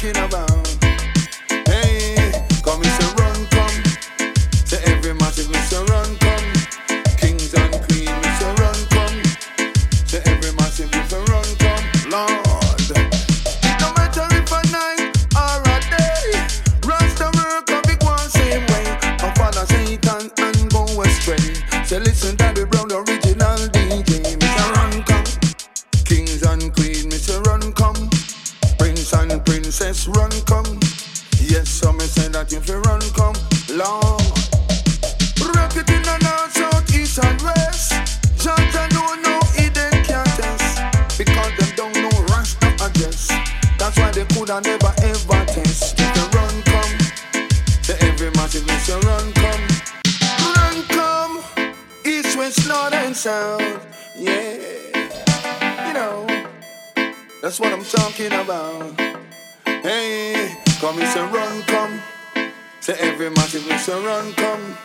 talking about. Princess, run, come. Yes, some may say that if you run, come. Lord. Rock it in the north, south, east, and west. Don't know hidden can't. Because them don't know Rasta address. That's why they coulda never ever test. If you run, come. To every massive Mr. run, come. Run, come. East, west, north, and south. Yeah. You know. That's what I'm talking about. Hey, come, Mr. Run, come. Say every massive Mr. Run, come.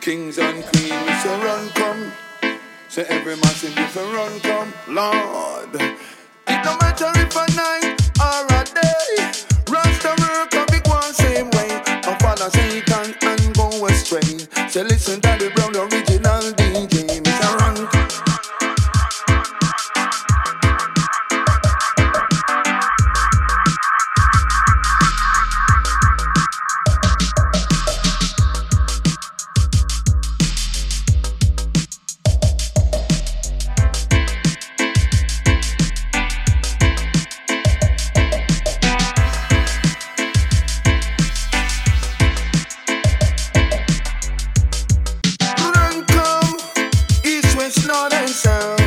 Kings and Queen, Mr. Run, come. Say every massive Mr. Run, come. Lord, it no matter if a night or a day. Rasta work a big one same way. I follow Satan and go astray. Say listen to the And sound.